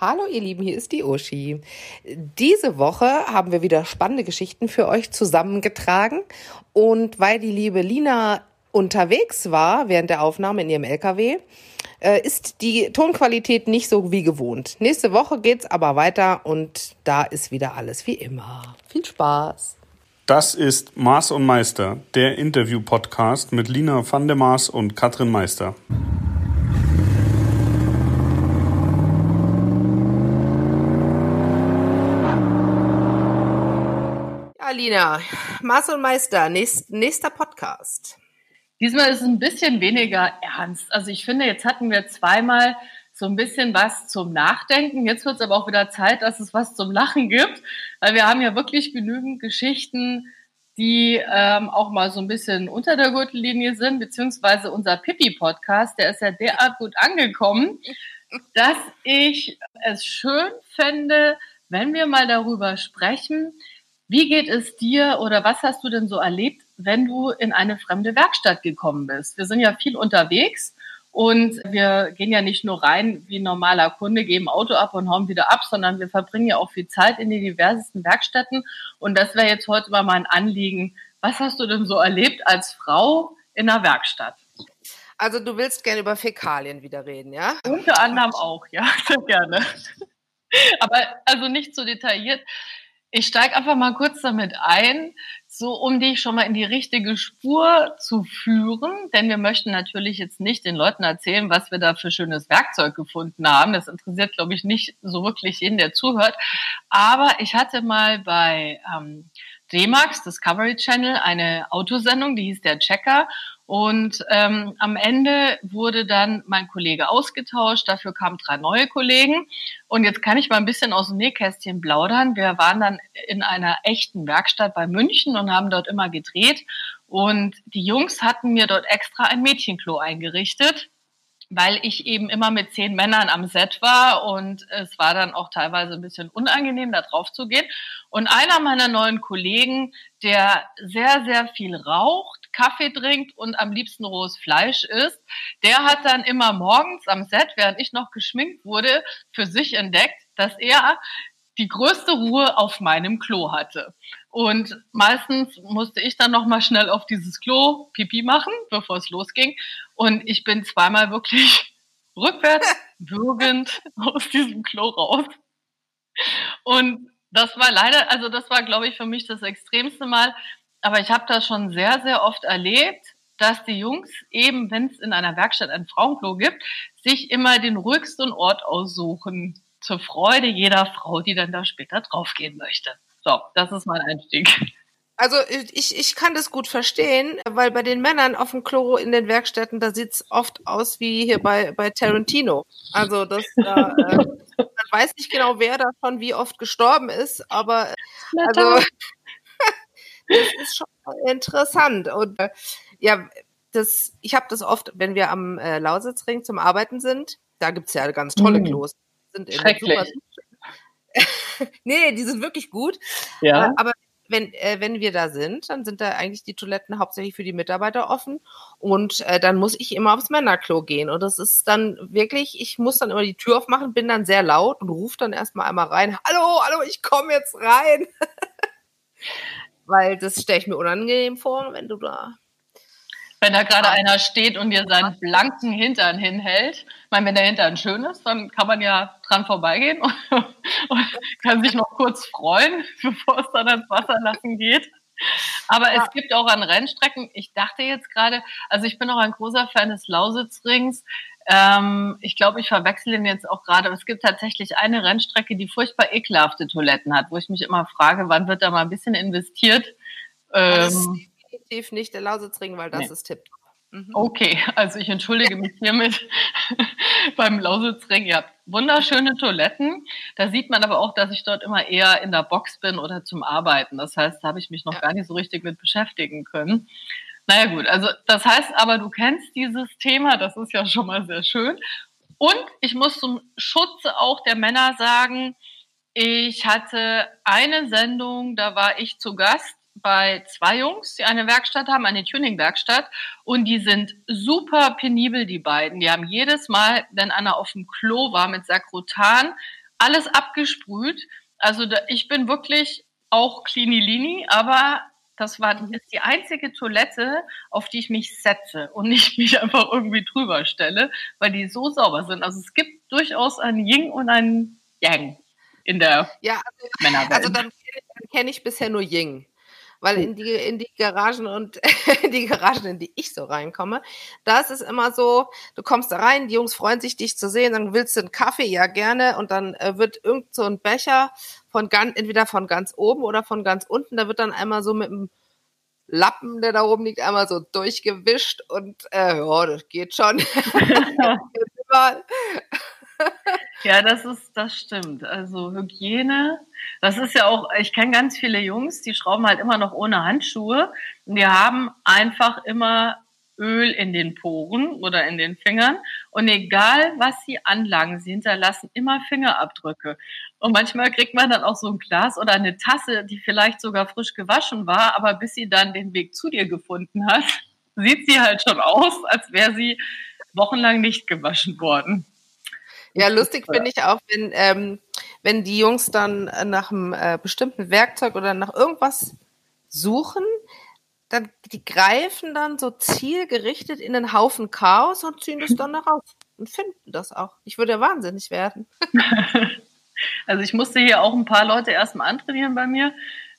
Hallo ihr Lieben, hier ist die Uschi. Diese Woche haben wir wieder spannende Geschichten für euch zusammengetragen und weil die liebe Lina unterwegs war während der Aufnahme in ihrem LKW, äh, ist die Tonqualität nicht so wie gewohnt. Nächste Woche geht's aber weiter und da ist wieder alles wie immer. Viel Spaß. Das ist Maß und Meister, der Interview-Podcast mit Lina van der Maas und Katrin Meister. Alina, Maß und Meister, nächst, nächster Podcast. Diesmal ist es ein bisschen weniger ernst. Also ich finde, jetzt hatten wir zweimal so ein bisschen was zum Nachdenken. Jetzt wird es aber auch wieder Zeit, dass es was zum Lachen gibt, weil wir haben ja wirklich genügend Geschichten, die ähm, auch mal so ein bisschen unter der Gürtellinie sind, beziehungsweise unser Pippi-Podcast, der ist ja derart gut angekommen, dass ich es schön fände, wenn wir mal darüber sprechen, wie geht es dir oder was hast du denn so erlebt, wenn du in eine fremde Werkstatt gekommen bist? Wir sind ja viel unterwegs und wir gehen ja nicht nur rein wie ein normaler Kunde, geben Auto ab und hauen wieder ab, sondern wir verbringen ja auch viel Zeit in die diversesten Werkstätten. Und das wäre jetzt heute mal mein Anliegen. Was hast du denn so erlebt als Frau in einer Werkstatt? Also du willst gerne über Fäkalien wieder reden, ja? Unter anderem auch, ja, sehr gerne. Aber also nicht so detailliert. Ich steige einfach mal kurz damit ein, so um dich schon mal in die richtige Spur zu führen, denn wir möchten natürlich jetzt nicht den Leuten erzählen, was wir da für schönes Werkzeug gefunden haben. Das interessiert, glaube ich, nicht so wirklich jeden, der zuhört. Aber ich hatte mal bei ähm, D-Max, Discovery Channel, eine Autosendung, die hieß der Checker. Und ähm, am Ende wurde dann mein Kollege ausgetauscht, dafür kamen drei neue Kollegen. Und jetzt kann ich mal ein bisschen aus dem Nähkästchen plaudern. Wir waren dann in einer echten Werkstatt bei München und haben dort immer gedreht. Und die Jungs hatten mir dort extra ein Mädchenklo eingerichtet weil ich eben immer mit zehn Männern am Set war und es war dann auch teilweise ein bisschen unangenehm, da drauf zu gehen. Und einer meiner neuen Kollegen, der sehr, sehr viel raucht, Kaffee trinkt und am liebsten rohes Fleisch isst, der hat dann immer morgens am Set, während ich noch geschminkt wurde, für sich entdeckt, dass er die größte Ruhe auf meinem Klo hatte. Und meistens musste ich dann noch mal schnell auf dieses Klo Pipi machen, bevor es losging. Und ich bin zweimal wirklich rückwärts würgend aus diesem Klo raus. Und das war leider, also das war, glaube ich, für mich das extremste Mal. Aber ich habe das schon sehr, sehr oft erlebt, dass die Jungs eben, wenn es in einer Werkstatt ein Frauenklo gibt, sich immer den ruhigsten Ort aussuchen zur Freude jeder Frau, die dann da später draufgehen möchte. So, das ist mein Einstieg. Also ich, ich kann das gut verstehen, weil bei den Männern auf dem Klo in den Werkstätten, da sieht's oft aus wie hier bei, bei Tarantino. Also das da, äh, man weiß nicht genau, wer da schon wie oft gestorben ist, aber also das ist schon interessant. Und äh, ja, das, ich habe das oft, wenn wir am äh, Lausitzring zum Arbeiten sind, da gibt's ja ganz tolle mhm. Klos sind Schrecklich. Super, nee, die sind wirklich gut. Ja. Aber wenn, äh, wenn wir da sind, dann sind da eigentlich die Toiletten hauptsächlich für die Mitarbeiter offen und äh, dann muss ich immer aufs Männerklo gehen und das ist dann wirklich, ich muss dann immer die Tür aufmachen, bin dann sehr laut und rufe dann erstmal einmal rein, hallo, hallo, ich komme jetzt rein. Weil das stelle ich mir unangenehm vor, wenn du da wenn da gerade einer steht und dir seinen blanken Hintern hinhält. Ich meine, wenn der Hintern schön ist, dann kann man ja dran vorbeigehen und, und kann sich noch kurz freuen, bevor es dann ans Wasser lassen geht. Aber ja. es gibt auch an Rennstrecken, ich dachte jetzt gerade, also ich bin auch ein großer Fan des Lausitzrings. Ähm, ich glaube, ich verwechsel ihn jetzt auch gerade. Es gibt tatsächlich eine Rennstrecke, die furchtbar ekelhafte Toiletten hat, wo ich mich immer frage, wann wird da mal ein bisschen investiert? Ähm, definitiv nicht der Lausitzring, weil das nee. ist Tipp. Mhm. Okay, also ich entschuldige mich hiermit beim Lausitzring. Ihr habt wunderschöne Toiletten. Da sieht man aber auch, dass ich dort immer eher in der Box bin oder zum Arbeiten. Das heißt, da habe ich mich noch ja. gar nicht so richtig mit beschäftigen können. Naja gut, also das heißt aber, du kennst dieses Thema, das ist ja schon mal sehr schön. Und ich muss zum Schutze auch der Männer sagen, ich hatte eine Sendung, da war ich zu Gast bei zwei Jungs, die eine Werkstatt haben, eine Tuning-Werkstatt. Und die sind super penibel, die beiden. Die haben jedes Mal, wenn einer auf dem Klo war mit Sakrotan, alles abgesprüht. Also ich bin wirklich auch Cleanilini, aber das war ist die einzige Toilette, auf die ich mich setze und nicht mich einfach irgendwie drüber stelle, weil die so sauber sind. Also es gibt durchaus ein Ying und ein Yang in der ja, also, Männerwelt. Also dann kenne ich bisher nur Ying. Weil in die, in die Garagen und die Garagen, in die ich so reinkomme, da ist es immer so, du kommst da rein, die Jungs freuen sich, dich zu sehen, dann willst du einen Kaffee, ja gerne, und dann äh, wird irgend so ein Becher von ganz, entweder von ganz oben oder von ganz unten, da wird dann einmal so mit dem Lappen, der da oben liegt, einmal so durchgewischt und äh, ja, das geht schon. ja, das ist, das stimmt. Also Hygiene, das ist ja auch, ich kenne ganz viele Jungs, die schrauben halt immer noch ohne Handschuhe und die haben einfach immer Öl in den Poren oder in den Fingern und egal was sie anlangen, sie hinterlassen immer Fingerabdrücke. Und manchmal kriegt man dann auch so ein Glas oder eine Tasse, die vielleicht sogar frisch gewaschen war, aber bis sie dann den Weg zu dir gefunden hat, sieht sie halt schon aus, als wäre sie wochenlang nicht gewaschen worden. Ja, lustig finde ich auch, wenn, ähm, wenn die Jungs dann nach einem äh, bestimmten Werkzeug oder nach irgendwas suchen, dann die greifen dann so zielgerichtet in einen Haufen Chaos und ziehen das dann nach raus und finden das auch. Ich würde ja wahnsinnig werden. Also ich musste hier auch ein paar Leute erstmal antrainieren bei mir,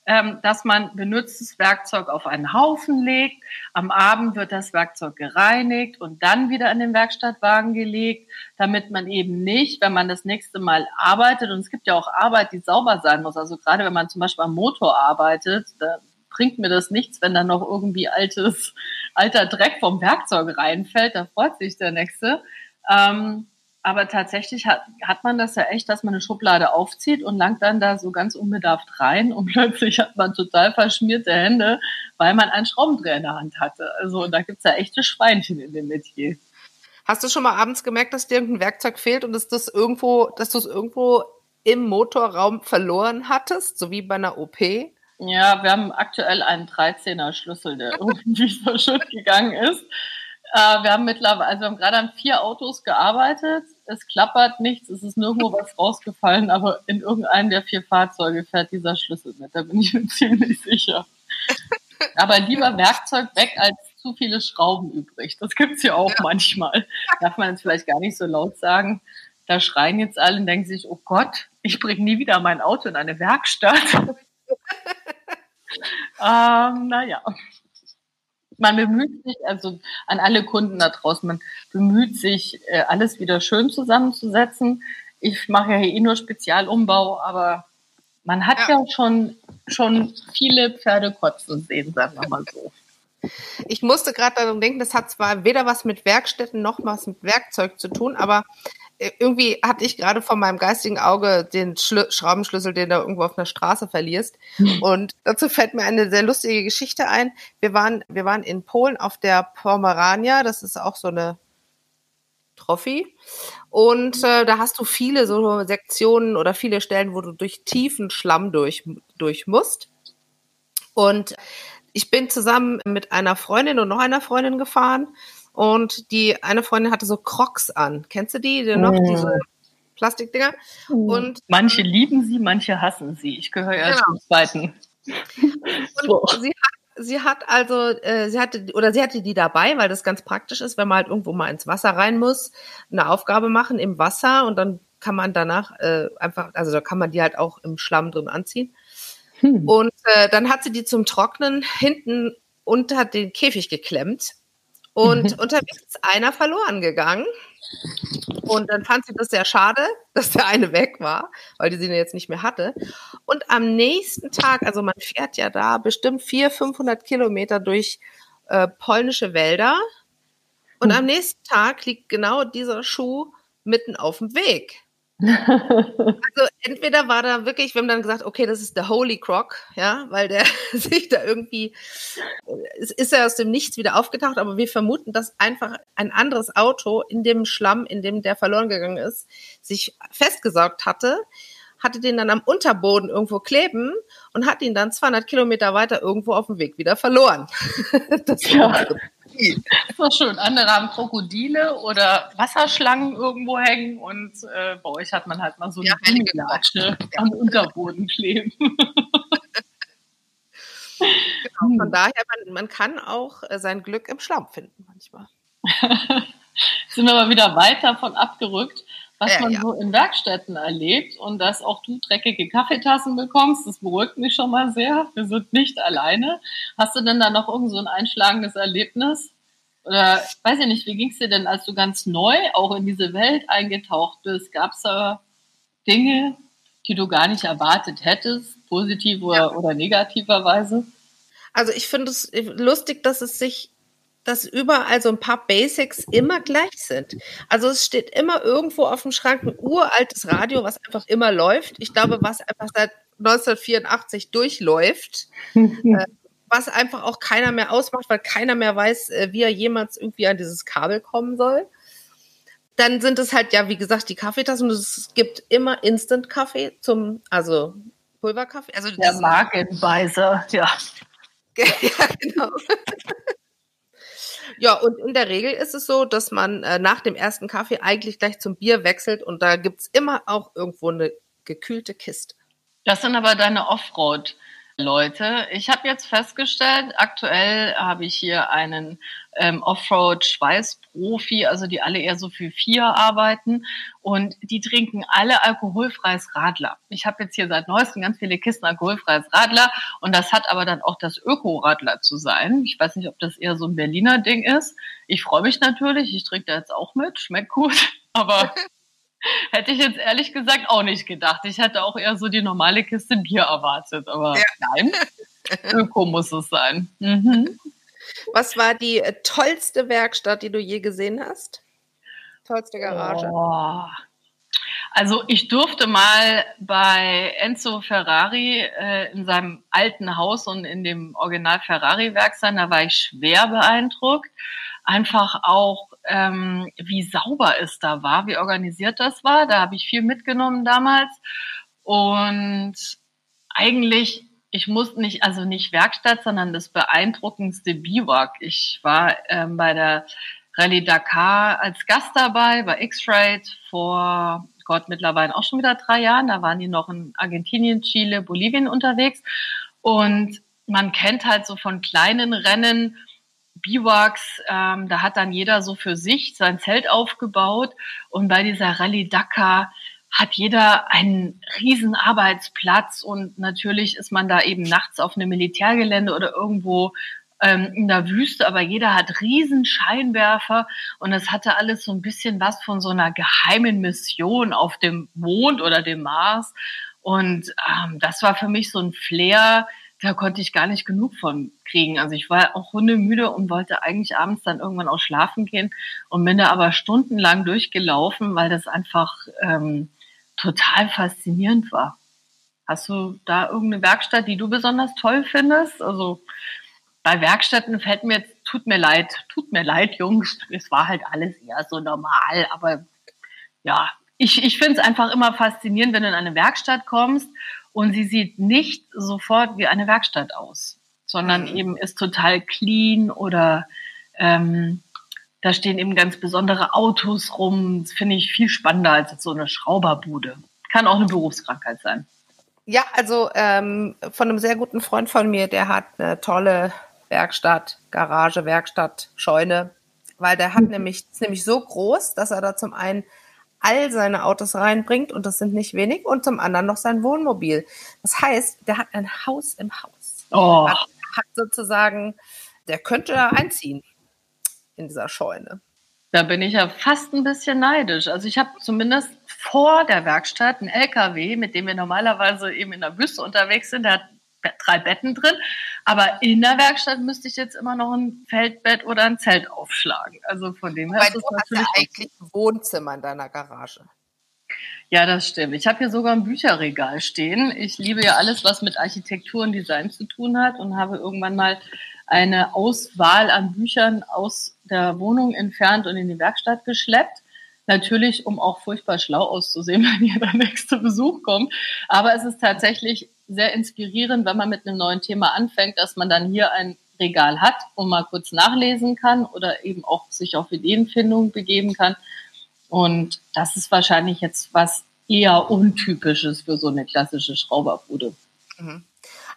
dass man benutztes Werkzeug auf einen Haufen legt. Am Abend wird das Werkzeug gereinigt und dann wieder in den Werkstattwagen gelegt, damit man eben nicht, wenn man das nächste Mal arbeitet, und es gibt ja auch Arbeit, die sauber sein muss. Also gerade wenn man zum Beispiel am Motor arbeitet, da bringt mir das nichts, wenn da noch irgendwie altes, alter Dreck vom Werkzeug reinfällt. Da freut sich der Nächste. Ähm, aber tatsächlich hat, hat man das ja echt, dass man eine Schublade aufzieht und langt dann da so ganz unbedarft rein und plötzlich hat man total verschmierte Hände, weil man einen Schraubendreher in der Hand hatte. Also da gibt's ja echte Schweinchen in dem Metier. Hast du schon mal abends gemerkt, dass dir irgendein Werkzeug fehlt und dass das irgendwo, dass du es irgendwo im Motorraum verloren hattest, so wie bei einer OP? Ja, wir haben aktuell einen 13er Schlüssel, der irgendwie verschütt gegangen ist. Äh, wir haben mittlerweile, also wir haben gerade an vier Autos gearbeitet. Es klappert nichts, es ist nirgendwo was rausgefallen, aber in irgendeinem der vier Fahrzeuge fährt dieser Schlüssel mit. Da bin ich mir ziemlich sicher. Aber lieber Werkzeug weg als zu viele Schrauben übrig. Das gibt's ja auch ja. manchmal. Darf man jetzt vielleicht gar nicht so laut sagen. Da schreien jetzt alle und denken sich, oh Gott, ich bringe nie wieder mein Auto in eine Werkstatt. ähm, naja man bemüht sich, also an alle Kunden da draußen, man bemüht sich, äh, alles wieder schön zusammenzusetzen. Ich mache ja hier eh nur Spezialumbau, aber man hat ja, ja schon, schon viele Pferde kotzen sehen, sagen wir mal so. Ich musste gerade daran denken, das hat zwar weder was mit Werkstätten noch was mit Werkzeug zu tun, aber irgendwie hatte ich gerade vor meinem geistigen Auge den Schlu Schraubenschlüssel, den du irgendwo auf einer Straße verlierst. Mhm. Und dazu fällt mir eine sehr lustige Geschichte ein. Wir waren, wir waren in Polen auf der Pomerania. Das ist auch so eine Trophy. Und äh, da hast du viele so Sektionen oder viele Stellen, wo du durch tiefen Schlamm durch, durch musst. Und ich bin zusammen mit einer Freundin und noch einer Freundin gefahren und die eine Freundin hatte so Crocs an. Kennst du die? die noch, diese mm. Plastikdinger. Mm. Und manche lieben sie, manche hassen sie. Ich gehöre ja genau. zum zweiten. Und sie hat sie hat also, äh, sie hatte, oder sie hatte die dabei, weil das ganz praktisch ist, wenn man halt irgendwo mal ins Wasser rein muss, eine Aufgabe machen im Wasser und dann kann man danach äh, einfach, also da kann man die halt auch im Schlamm drin anziehen. Hm. Und äh, dann hat sie die zum Trocknen hinten unter den Käfig geklemmt und unterwegs ist einer verloren gegangen. Und dann fand sie das sehr schade, dass der eine weg war, weil die sie jetzt nicht mehr hatte. Und am nächsten Tag, also man fährt ja da bestimmt 400, 500 Kilometer durch äh, polnische Wälder. Und hm. am nächsten Tag liegt genau dieser Schuh mitten auf dem Weg. also entweder war da wirklich, wir haben dann gesagt, okay, das ist der Holy Croc, ja, weil der sich da irgendwie, es ist er aus dem Nichts wieder aufgetaucht, aber wir vermuten, dass einfach ein anderes Auto in dem Schlamm, in dem der verloren gegangen ist, sich festgesaugt hatte, hatte den dann am Unterboden irgendwo kleben und hat ihn dann 200 Kilometer weiter irgendwo auf dem Weg wieder verloren. das ja. Ist doch schön. Andere haben Krokodile oder Wasserschlangen irgendwo hängen und äh, bei euch hat man halt mal so eine ja, Gummilatsche ja. am Unterboden kleben. Genau, von daher, man, man kann auch äh, sein Glück im Schlamm finden manchmal. Sind wir mal wieder weit davon abgerückt, was ja, man ja. so in Werkstätten erlebt und dass auch du dreckige Kaffeetassen bekommst. Das beruhigt mich schon mal sehr. Wir sind nicht alleine. Hast du denn da noch irgend so ein einschlagendes Erlebnis? Oder weiß ich nicht, wie ging es dir denn, als du ganz neu auch in diese Welt eingetaucht bist? Gab es da Dinge, die du gar nicht erwartet hättest, positiv ja. oder negativerweise? Also ich finde es lustig, dass es sich dass überall so ein paar Basics immer gleich sind. Also es steht immer irgendwo auf dem Schrank ein uraltes Radio, was einfach immer läuft. Ich glaube, was einfach seit 1984 durchläuft, äh, was einfach auch keiner mehr ausmacht, weil keiner mehr weiß, äh, wie er jemals irgendwie an dieses Kabel kommen soll. Dann sind es halt, ja, wie gesagt, die Kaffeetassen. Es gibt immer Instant-Kaffee zum, also Pulverkaffee. Also Der Markenbeißer, ja. ja, genau. Ja, und in der Regel ist es so, dass man äh, nach dem ersten Kaffee eigentlich gleich zum Bier wechselt und da gibt's immer auch irgendwo eine gekühlte Kiste. Das sind aber deine Offroad. Leute. Ich habe jetzt festgestellt, aktuell habe ich hier einen ähm, Offroad-Schweißprofi, also die alle eher so für vier arbeiten und die trinken alle alkoholfreies Radler. Ich habe jetzt hier seit neuestem ganz viele Kisten alkoholfreies Radler und das hat aber dann auch das Öko-Radler zu sein. Ich weiß nicht, ob das eher so ein Berliner Ding ist. Ich freue mich natürlich, ich trinke da jetzt auch mit, schmeckt gut, aber Hätte ich jetzt ehrlich gesagt auch nicht gedacht. Ich hätte auch eher so die normale Kiste Bier erwartet, aber ja. nein, Öko muss es sein. Mhm. Was war die äh, tollste Werkstatt, die du je gesehen hast? Tollste Garage? Oh. Also ich durfte mal bei Enzo Ferrari äh, in seinem alten Haus und in dem Original Ferrari-Werk sein. Da war ich schwer beeindruckt. Einfach auch ähm, wie sauber es da war, wie organisiert das war. Da habe ich viel mitgenommen damals. Und eigentlich, ich musste nicht, also nicht Werkstatt, sondern das beeindruckendste Biwak. Ich war ähm, bei der Rallye Dakar als Gast dabei, bei X-Ride vor Gott mittlerweile auch schon wieder drei Jahren. Da waren die noch in Argentinien, Chile, Bolivien unterwegs. Und man kennt halt so von kleinen Rennen, Biwaks, ähm, da hat dann jeder so für sich sein Zelt aufgebaut und bei dieser Rallye Dakar hat jeder einen riesen Arbeitsplatz und natürlich ist man da eben nachts auf einem Militärgelände oder irgendwo ähm, in der Wüste, aber jeder hat riesen Scheinwerfer und es hatte alles so ein bisschen was von so einer geheimen Mission auf dem Mond oder dem Mars und ähm, das war für mich so ein Flair, da konnte ich gar nicht genug von kriegen. Also ich war auch hundemüde und wollte eigentlich abends dann irgendwann auch schlafen gehen und bin da aber stundenlang durchgelaufen, weil das einfach ähm, total faszinierend war. Hast du da irgendeine Werkstatt, die du besonders toll findest? Also bei Werkstätten fällt mir tut mir leid, tut mir leid, Jungs, es war halt alles eher so normal, aber ja, ich, ich finde es einfach immer faszinierend, wenn du in eine Werkstatt kommst und sie sieht nicht sofort wie eine Werkstatt aus, sondern mhm. eben ist total clean oder ähm, da stehen eben ganz besondere Autos rum. Das finde ich viel spannender als so eine Schrauberbude. Kann auch eine Berufskrankheit sein. Ja, also ähm, von einem sehr guten Freund von mir, der hat eine tolle Werkstatt, Garage, Werkstatt, Scheune, weil der hat mhm. nämlich, ist nämlich so groß, dass er da zum einen all seine Autos reinbringt und das sind nicht wenig und zum anderen noch sein Wohnmobil. Das heißt, der hat ein Haus im Haus. Oh. Hat, hat sozusagen, der könnte da einziehen in dieser Scheune. Da bin ich ja fast ein bisschen neidisch. Also ich habe zumindest vor der Werkstatt einen LKW, mit dem wir normalerweise eben in der Wüste unterwegs sind. Der hat drei Betten drin. Aber in der Werkstatt müsste ich jetzt immer noch ein Feldbett oder ein Zelt aufschlagen. Also von dem her Weil ist es natürlich. Ja eigentlich ein Wohnzimmer in deiner Garage. Ja, das stimmt. Ich habe hier sogar ein Bücherregal stehen. Ich liebe ja alles, was mit Architektur und Design zu tun hat und habe irgendwann mal eine Auswahl an Büchern aus der Wohnung entfernt und in die Werkstatt geschleppt. Natürlich, um auch furchtbar schlau auszusehen, wenn hier der nächste Besuch kommt. Aber es ist tatsächlich sehr inspirierend, wenn man mit einem neuen Thema anfängt, dass man dann hier ein Regal hat und mal kurz nachlesen kann oder eben auch sich auf Ideenfindung begeben kann. Und das ist wahrscheinlich jetzt was eher untypisches für so eine klassische Schrauberbude. Mhm.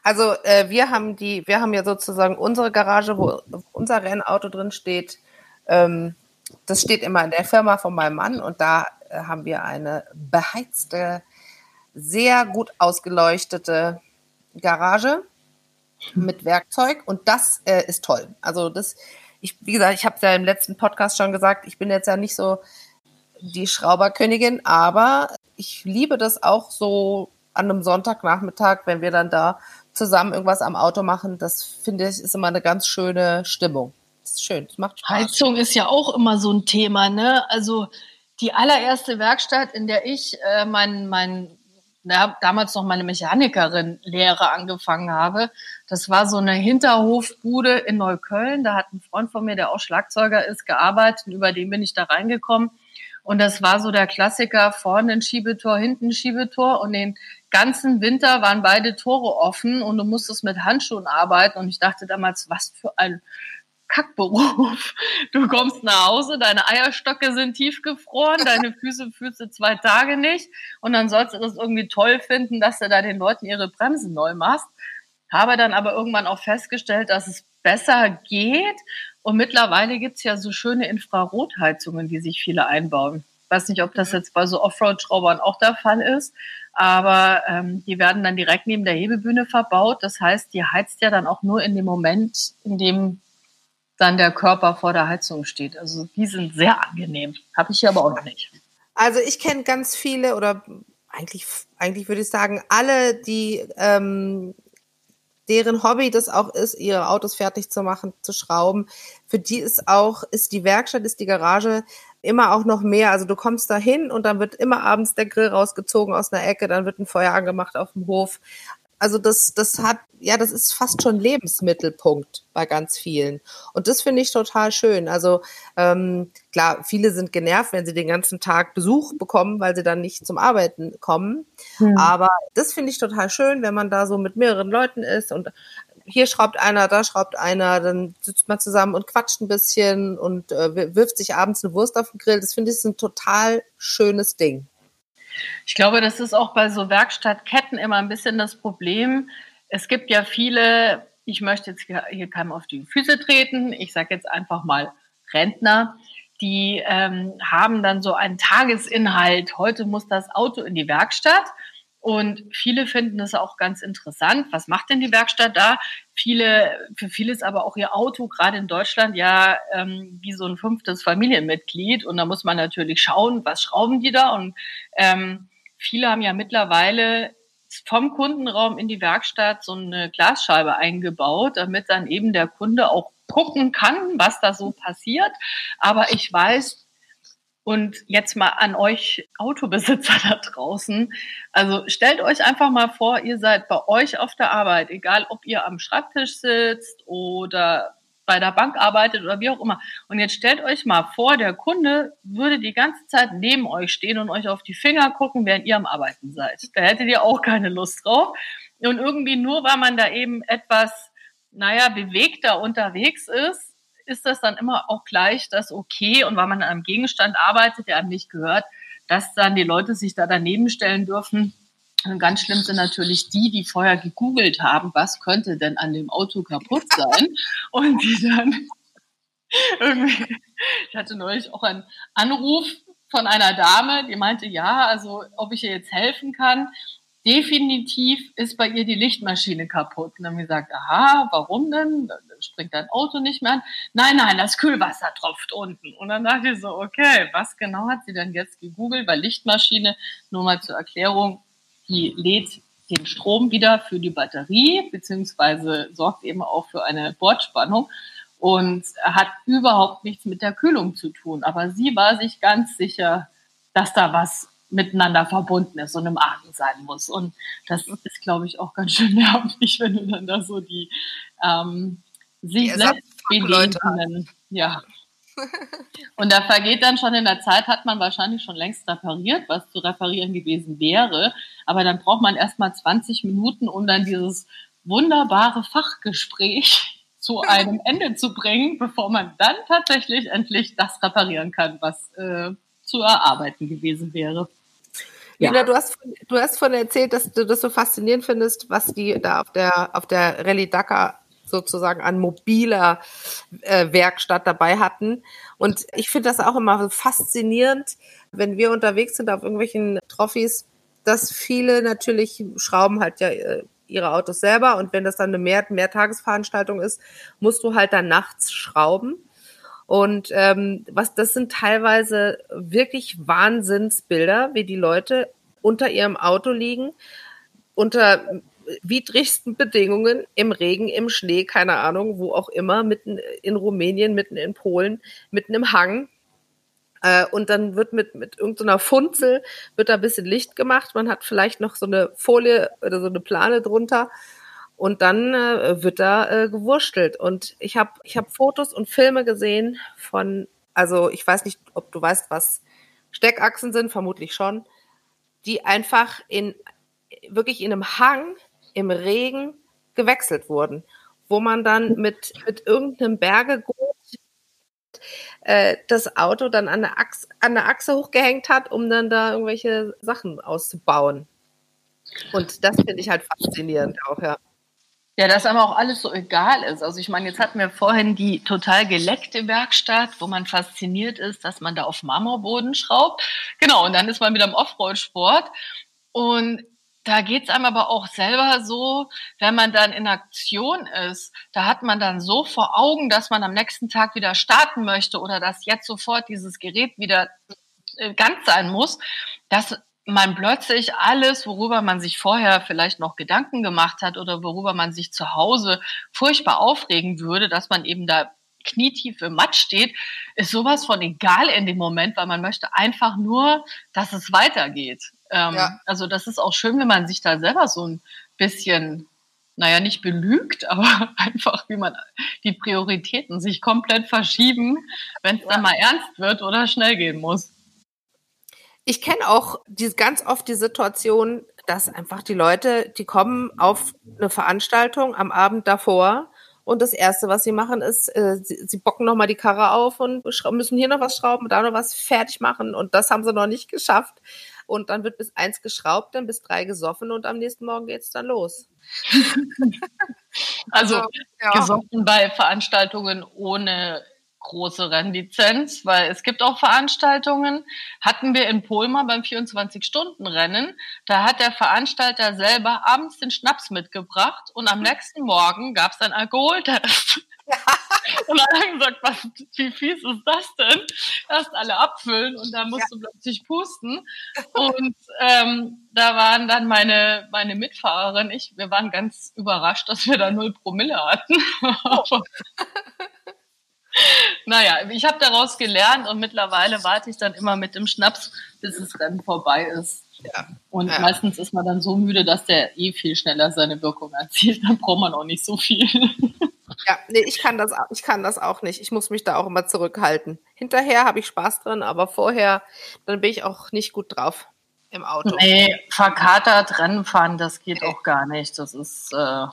Also äh, wir haben die, wir haben ja sozusagen unsere Garage, wo unser Rennauto drin steht. Ähm, das steht immer in der Firma von meinem Mann und da äh, haben wir eine beheizte, sehr gut ausgeleuchtete Garage mit Werkzeug und das äh, ist toll. Also das, ich, wie gesagt, ich habe ja im letzten Podcast schon gesagt, ich bin jetzt ja nicht so die Schrauberkönigin, aber ich liebe das auch so an einem Sonntagnachmittag, wenn wir dann da zusammen irgendwas am Auto machen. Das finde ich ist immer eine ganz schöne Stimmung. Das ist schön, das macht Spaß. Heizung ist ja auch immer so ein Thema, ne? Also die allererste Werkstatt, in der ich äh, mein, mein ja, damals noch meine Mechanikerin-Lehre angefangen habe. Das war so eine Hinterhofbude in Neukölln. Da hat ein Freund von mir, der auch Schlagzeuger ist, gearbeitet. Und über den bin ich da reingekommen. Und das war so der Klassiker, vorne ein Schiebetor, hinten ein Schiebetor. Und den ganzen Winter waren beide Tore offen und du musstest mit Handschuhen arbeiten. Und ich dachte damals, was für ein Kackberuf. Du kommst nach Hause, deine Eierstöcke sind tiefgefroren, deine Füße fühlst du zwei Tage nicht und dann sollst du das irgendwie toll finden, dass du da den Leuten ihre Bremsen neu machst. Habe dann aber irgendwann auch festgestellt, dass es besser geht und mittlerweile gibt's ja so schöne Infrarotheizungen, die sich viele einbauen. Ich weiß nicht, ob das mhm. jetzt bei so Offroad-Schraubern auch der Fall ist, aber ähm, die werden dann direkt neben der Hebebühne verbaut. Das heißt, die heizt ja dann auch nur in dem Moment, in dem dann der Körper vor der Heizung steht. Also die sind sehr angenehm. Habe ich hier aber auch noch nicht. Also ich kenne ganz viele oder eigentlich, eigentlich würde ich sagen, alle, die ähm, deren Hobby das auch ist, ihre Autos fertig zu machen, zu schrauben. Für die ist auch, ist die Werkstatt, ist die Garage immer auch noch mehr. Also du kommst da hin und dann wird immer abends der Grill rausgezogen aus einer Ecke, dann wird ein Feuer angemacht auf dem Hof. Also das, das hat, ja, das ist fast schon Lebensmittelpunkt bei ganz vielen. Und das finde ich total schön. Also ähm, klar, viele sind genervt, wenn sie den ganzen Tag Besuch bekommen, weil sie dann nicht zum Arbeiten kommen. Hm. Aber das finde ich total schön, wenn man da so mit mehreren Leuten ist und hier schraubt einer, da schraubt einer, dann sitzt man zusammen und quatscht ein bisschen und äh, wirft sich abends eine Wurst auf den Grill. Das finde ich ein total schönes Ding. Ich glaube, das ist auch bei so Werkstattketten immer ein bisschen das Problem. Es gibt ja viele, ich möchte jetzt hier keinem auf die Füße treten, ich sage jetzt einfach mal Rentner, die ähm, haben dann so einen Tagesinhalt. Heute muss das Auto in die Werkstatt und viele finden es auch ganz interessant. Was macht denn die Werkstatt da? Viele, für viele ist aber auch ihr Auto, gerade in Deutschland, ja ähm, wie so ein fünftes Familienmitglied. Und da muss man natürlich schauen, was schrauben die da? Und ähm, viele haben ja mittlerweile vom Kundenraum in die Werkstatt so eine Glasscheibe eingebaut, damit dann eben der Kunde auch gucken kann, was da so passiert. Aber ich weiß, und jetzt mal an euch Autobesitzer da draußen. Also stellt euch einfach mal vor, ihr seid bei euch auf der Arbeit, egal ob ihr am Schreibtisch sitzt oder bei der Bank arbeitet oder wie auch immer. Und jetzt stellt euch mal vor, der Kunde würde die ganze Zeit neben euch stehen und euch auf die Finger gucken, während ihr am Arbeiten seid. Da hättet ihr auch keine Lust drauf. Und irgendwie nur, weil man da eben etwas, naja, bewegter unterwegs ist, ist das dann immer auch gleich das okay? Und weil man an einem Gegenstand arbeitet, der einem nicht gehört, dass dann die Leute sich da daneben stellen dürfen. Und ganz schlimm sind natürlich die, die vorher gegoogelt haben, was könnte denn an dem Auto kaputt sein? Und die dann ich hatte neulich auch einen Anruf von einer Dame, die meinte, ja, also ob ich ihr jetzt helfen kann definitiv ist bei ihr die Lichtmaschine kaputt. Und dann haben wir gesagt, aha, warum denn? Dann springt dein Auto nicht mehr an. Nein, nein, das Kühlwasser tropft unten. Und dann dachte ich so, okay, was genau hat sie denn jetzt gegoogelt? Weil Lichtmaschine, nur mal zur Erklärung, die lädt den Strom wieder für die Batterie, beziehungsweise sorgt eben auch für eine Bordspannung und hat überhaupt nichts mit der Kühlung zu tun. Aber sie war sich ganz sicher, dass da was miteinander verbunden ist und im Argen sein muss. Und das ist, glaube ich, auch ganz schön nervig, wenn du dann da so die ähm, sich selbst bedienenden, ja. Und da vergeht dann schon in der Zeit, hat man wahrscheinlich schon längst repariert, was zu reparieren gewesen wäre. Aber dann braucht man erst mal 20 Minuten, um dann dieses wunderbare Fachgespräch zu einem Ende zu bringen, bevor man dann tatsächlich endlich das reparieren kann, was äh, zu erarbeiten gewesen wäre. Ja. Lina, du hast, du hast von erzählt, dass du das so faszinierend findest, was die da auf der, auf der Rallye Dakar sozusagen an mobiler äh, Werkstatt dabei hatten. Und ich finde das auch immer faszinierend, wenn wir unterwegs sind auf irgendwelchen Trophys, dass viele natürlich schrauben halt ja äh, ihre Autos selber und wenn das dann eine Mehr Mehrtagesveranstaltung ist, musst du halt dann nachts schrauben. Und ähm, was das sind teilweise wirklich Wahnsinnsbilder, wie die Leute unter ihrem Auto liegen, unter widrigsten Bedingungen im Regen, im Schnee, keine Ahnung, wo auch immer, mitten in Rumänien, mitten in Polen, mitten im Hang. Äh, und dann wird mit, mit irgendeiner Funzel, wird da ein bisschen Licht gemacht. Man hat vielleicht noch so eine Folie oder so eine Plane drunter. Und dann äh, wird da äh, gewurstelt. Und ich habe ich hab Fotos und Filme gesehen von, also ich weiß nicht, ob du weißt, was Steckachsen sind, vermutlich schon, die einfach in wirklich in einem Hang im Regen gewechselt wurden, wo man dann mit, mit irgendeinem Bergegut äh, das Auto dann an der, Achse, an der Achse hochgehängt hat, um dann da irgendwelche Sachen auszubauen. Und das finde ich halt faszinierend auch, ja. Ja, dass aber auch alles so egal ist. Also ich meine, jetzt hatten wir vorhin die total geleckte Werkstatt, wo man fasziniert ist, dass man da auf Marmorboden schraubt. Genau, und dann ist man wieder im Offroad-Sport. Und da geht's einem aber auch selber so, wenn man dann in Aktion ist, da hat man dann so vor Augen, dass man am nächsten Tag wieder starten möchte oder dass jetzt sofort dieses Gerät wieder äh, ganz sein muss, dass man plötzlich alles, worüber man sich vorher vielleicht noch Gedanken gemacht hat oder worüber man sich zu Hause furchtbar aufregen würde, dass man eben da knietief im Matsch steht, ist sowas von egal in dem Moment, weil man möchte einfach nur, dass es weitergeht. Ähm, ja. Also das ist auch schön, wenn man sich da selber so ein bisschen, naja, nicht belügt, aber einfach, wie man die Prioritäten sich komplett verschieben, wenn es ja. dann mal ernst wird oder schnell gehen muss. Ich kenne auch die, ganz oft die Situation, dass einfach die Leute, die kommen auf eine Veranstaltung am Abend davor und das Erste, was sie machen, ist, äh, sie, sie bocken nochmal die Karre auf und müssen hier noch was schrauben, da noch was fertig machen und das haben sie noch nicht geschafft und dann wird bis eins geschraubt, dann bis drei gesoffen und am nächsten Morgen geht's dann los. also, also ja. gesoffen bei Veranstaltungen ohne große Rennlizenz, weil es gibt auch Veranstaltungen, hatten wir in Polma beim 24-Stunden-Rennen, da hat der Veranstalter selber abends den Schnaps mitgebracht und am nächsten Morgen gab es einen Alkoholtest. und dann haben gesagt, was, wie fies ist das denn? Erst alle abfüllen und dann musst ja. du plötzlich pusten. Und ähm, da waren dann meine, meine Mitfahrerin, ich, wir waren ganz überrascht, dass wir da null Promille hatten. Oh. naja, ich habe daraus gelernt und mittlerweile warte ich dann immer mit dem Schnaps, bis das Rennen vorbei ist. Ja. Und ja. meistens ist man dann so müde, dass der eh viel schneller seine Wirkung erzielt. Dann braucht man auch nicht so viel. Ja, nee, ich kann das, ich kann das auch nicht. Ich muss mich da auch immer zurückhalten. Hinterher habe ich Spaß dran, aber vorher, dann bin ich auch nicht gut drauf im Auto. Nee, verkatert Rennen fahren, das geht nee. auch gar nicht. Das ist, äh,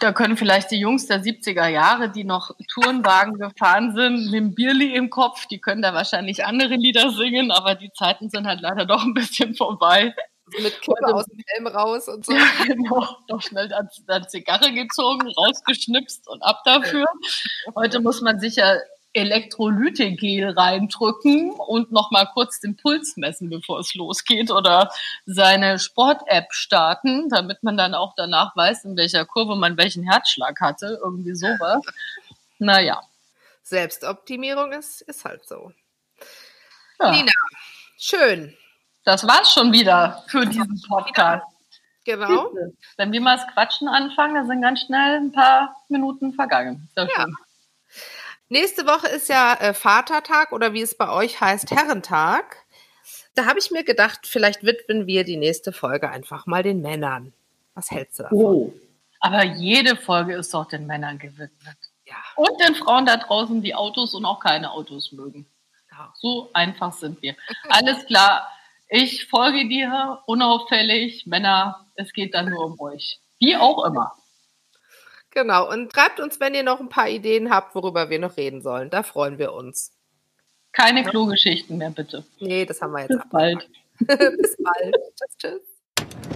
da können vielleicht die Jungs der 70er Jahre, die noch Tourenwagen gefahren sind, mit dem Bierli im Kopf, die können da wahrscheinlich andere Lieder singen, aber die Zeiten sind halt leider doch ein bisschen vorbei. Mit Kippe aus dem Helm raus und so. Ja, genau. Doch schnell dann, dann Zigarre gezogen, rausgeschnipst und ab dafür. Heute muss man sich ja Elektrolytegel reindrücken und nochmal kurz den Puls messen, bevor es losgeht oder seine Sport-App starten, damit man dann auch danach weiß, in welcher Kurve man welchen Herzschlag hatte, irgendwie sowas. Naja. Selbstoptimierung ist, ist halt so. Ja. Nina, schön. Das war's schon wieder für diesen Podcast. Genau. Wenn wir mal das Quatschen anfangen, dann sind ganz schnell ein paar Minuten vergangen. Sehr ja. Schön. Nächste Woche ist ja äh, Vatertag oder wie es bei euch heißt, Herrentag. Da habe ich mir gedacht, vielleicht widmen wir die nächste Folge einfach mal den Männern. Was hältst du davon? Oh. Aber jede Folge ist doch den Männern gewidmet. Ja. Und den Frauen da draußen, die Autos und auch keine Autos mögen. Ja. So einfach sind wir. Alles klar. Ich folge dir unauffällig. Männer, es geht dann nur um euch. Wie auch immer. Genau. Und schreibt uns, wenn ihr noch ein paar Ideen habt, worüber wir noch reden sollen. Da freuen wir uns. Keine Klogeschichten mehr, bitte. Nee, das haben wir jetzt Bis bald. Bis bald. tschüss, tschüss.